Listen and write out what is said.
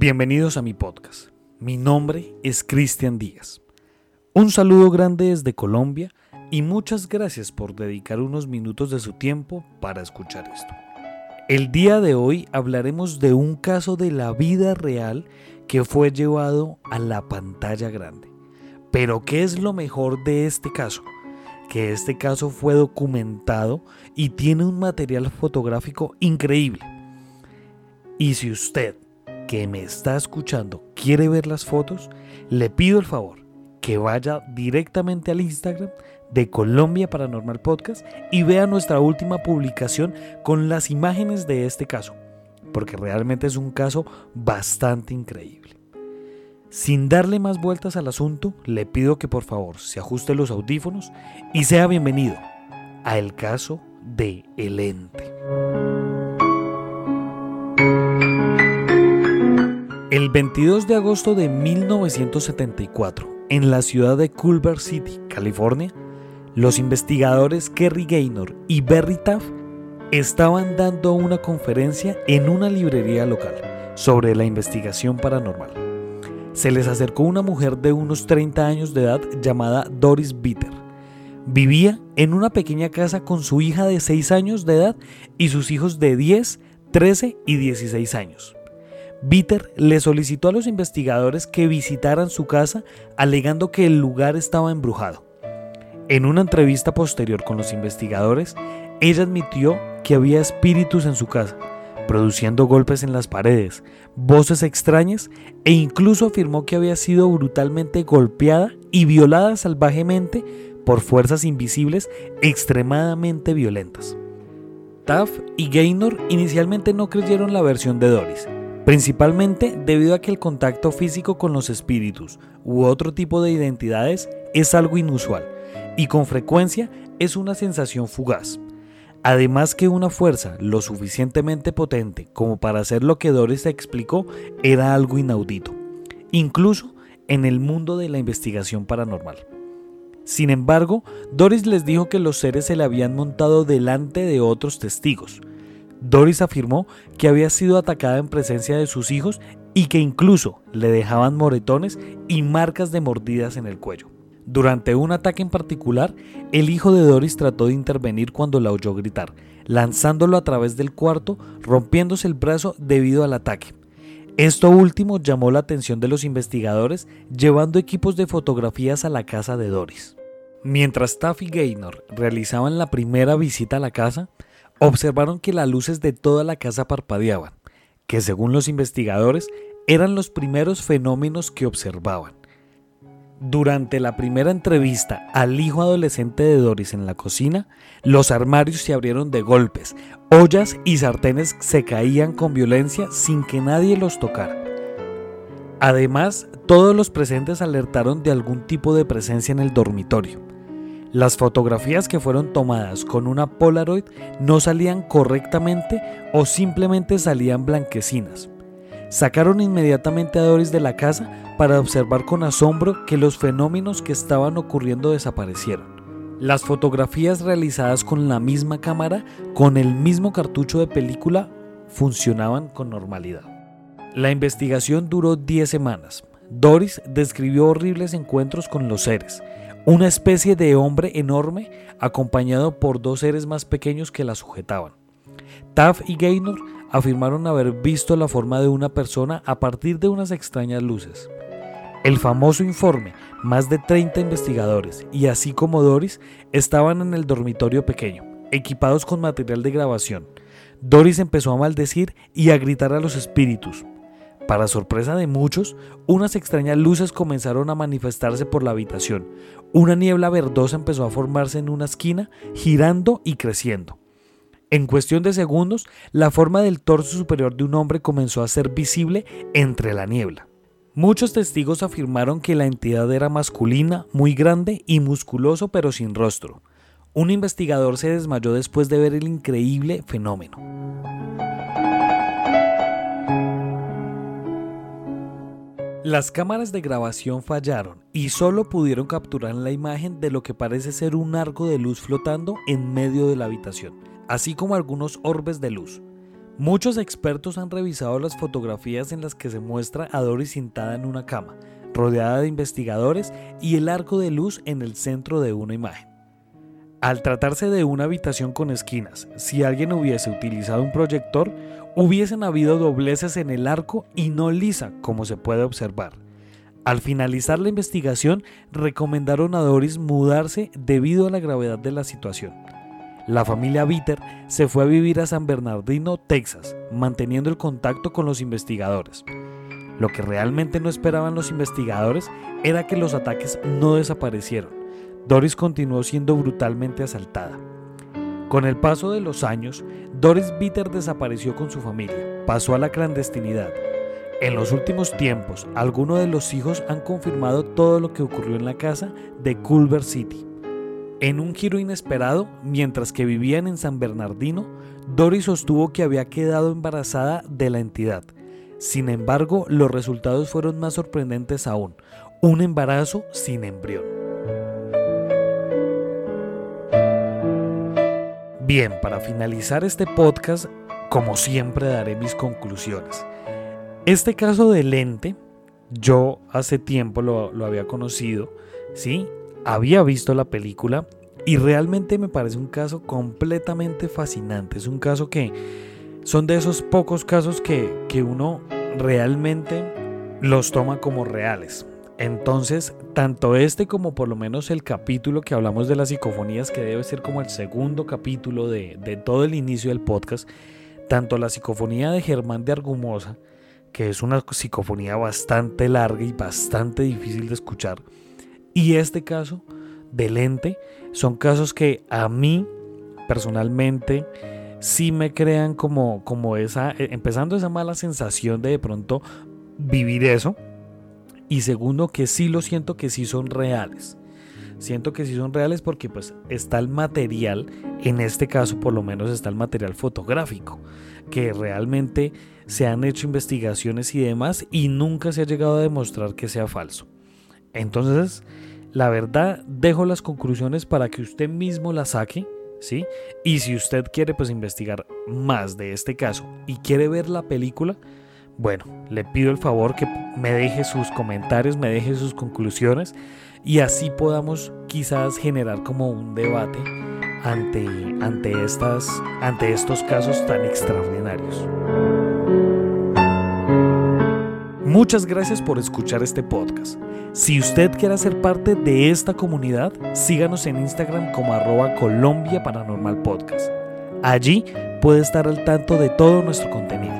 Bienvenidos a mi podcast. Mi nombre es Cristian Díaz. Un saludo grande desde Colombia y muchas gracias por dedicar unos minutos de su tiempo para escuchar esto. El día de hoy hablaremos de un caso de la vida real que fue llevado a la pantalla grande. Pero ¿qué es lo mejor de este caso? Que este caso fue documentado y tiene un material fotográfico increíble. Y si usted que me está escuchando quiere ver las fotos, le pido el favor que vaya directamente al Instagram de Colombia Paranormal Podcast y vea nuestra última publicación con las imágenes de este caso, porque realmente es un caso bastante increíble. Sin darle más vueltas al asunto, le pido que por favor se ajuste los audífonos y sea bienvenido a el caso de El Ente. El 22 de agosto de 1974, en la ciudad de Culver City, California, los investigadores Kerry Gaynor y Berry Taff estaban dando una conferencia en una librería local sobre la investigación paranormal se les acercó una mujer de unos 30 años de edad llamada Doris Bitter. Vivía en una pequeña casa con su hija de 6 años de edad y sus hijos de 10, 13 y 16 años. Bitter le solicitó a los investigadores que visitaran su casa alegando que el lugar estaba embrujado. En una entrevista posterior con los investigadores, ella admitió que había espíritus en su casa produciendo golpes en las paredes, voces extrañas e incluso afirmó que había sido brutalmente golpeada y violada salvajemente por fuerzas invisibles extremadamente violentas. Taff y Gaynor inicialmente no creyeron la versión de Doris, principalmente debido a que el contacto físico con los espíritus u otro tipo de identidades es algo inusual y con frecuencia es una sensación fugaz. Además que una fuerza lo suficientemente potente como para hacer lo que Doris explicó era algo inaudito, incluso en el mundo de la investigación paranormal. Sin embargo, Doris les dijo que los seres se le habían montado delante de otros testigos. Doris afirmó que había sido atacada en presencia de sus hijos y que incluso le dejaban moretones y marcas de mordidas en el cuello. Durante un ataque en particular, el hijo de Doris trató de intervenir cuando la oyó gritar, lanzándolo a través del cuarto, rompiéndose el brazo debido al ataque. Esto último llamó la atención de los investigadores, llevando equipos de fotografías a la casa de Doris. Mientras Taffy Gaynor realizaban la primera visita a la casa, observaron que las luces de toda la casa parpadeaban, que según los investigadores eran los primeros fenómenos que observaban. Durante la primera entrevista al hijo adolescente de Doris en la cocina, los armarios se abrieron de golpes, ollas y sartenes se caían con violencia sin que nadie los tocara. Además, todos los presentes alertaron de algún tipo de presencia en el dormitorio. Las fotografías que fueron tomadas con una Polaroid no salían correctamente o simplemente salían blanquecinas. Sacaron inmediatamente a Doris de la casa para observar con asombro que los fenómenos que estaban ocurriendo desaparecieron. Las fotografías realizadas con la misma cámara, con el mismo cartucho de película, funcionaban con normalidad. La investigación duró 10 semanas. Doris describió horribles encuentros con los seres, una especie de hombre enorme acompañado por dos seres más pequeños que la sujetaban. Taff y Gaynor afirmaron haber visto la forma de una persona a partir de unas extrañas luces. El famoso informe, más de 30 investigadores y así como Doris estaban en el dormitorio pequeño, equipados con material de grabación. Doris empezó a maldecir y a gritar a los espíritus. Para sorpresa de muchos, unas extrañas luces comenzaron a manifestarse por la habitación. Una niebla verdosa empezó a formarse en una esquina, girando y creciendo. En cuestión de segundos, la forma del torso superior de un hombre comenzó a ser visible entre la niebla. Muchos testigos afirmaron que la entidad era masculina, muy grande y musculoso pero sin rostro. Un investigador se desmayó después de ver el increíble fenómeno. Las cámaras de grabación fallaron y solo pudieron capturar la imagen de lo que parece ser un arco de luz flotando en medio de la habitación así como algunos orbes de luz. Muchos expertos han revisado las fotografías en las que se muestra a Doris sentada en una cama, rodeada de investigadores y el arco de luz en el centro de una imagen. Al tratarse de una habitación con esquinas, si alguien hubiese utilizado un proyector, hubiesen habido dobleces en el arco y no lisa, como se puede observar. Al finalizar la investigación, recomendaron a Doris mudarse debido a la gravedad de la situación. La familia Bitter se fue a vivir a San Bernardino, Texas, manteniendo el contacto con los investigadores. Lo que realmente no esperaban los investigadores era que los ataques no desaparecieron Doris continuó siendo brutalmente asaltada. Con el paso de los años, Doris Bitter desapareció con su familia, pasó a la clandestinidad. En los últimos tiempos, algunos de los hijos han confirmado todo lo que ocurrió en la casa de Culver City. En un giro inesperado, mientras que vivían en San Bernardino, Doris sostuvo que había quedado embarazada de la entidad. Sin embargo, los resultados fueron más sorprendentes aún, un embarazo sin embrión. Bien, para finalizar este podcast, como siempre daré mis conclusiones. Este caso de lente, yo hace tiempo lo, había conocido, ¿sí? Había visto la película y realmente me parece un caso completamente fascinante. Es un caso que son de esos pocos casos que, que uno realmente los toma como reales. Entonces, tanto este como por lo menos el capítulo que hablamos de las psicofonías, que debe ser como el segundo capítulo de, todo el inicio del podcast, tanto la psicofonía de Germán de Argumosa, que es una psicofonía bastante larga y bastante difícil de escuchar, y este caso de lente, son casos que a mí personalmente sí me crean como, como esa, eh, empezando esa mala sensación de de pronto vivir eso y segundo, que sí lo siento que sí son reales. Siento que sí son reales porque pues está el material, en este caso por lo menos está el material fotográfico, que realmente se han hecho investigaciones y demás y nunca se ha llegado a demostrar que sea falso. Entonces, la verdad, dejo las conclusiones para que usted mismo las saque, ¿sí? Y si usted quiere pues investigar más de este caso y quiere ver la película, bueno, le pido el favor que me deje sus comentarios, me deje sus conclusiones y así podamos quizás generar como un debate ante, ante, estas, ante estos casos tan extraordinarios. Muchas gracias por escuchar este podcast. Si usted quiere ser parte de esta comunidad, síganos en Instagram como arroba Colombia Paranormal Podcast. Allí puede estar al tanto de todo nuestro contenido.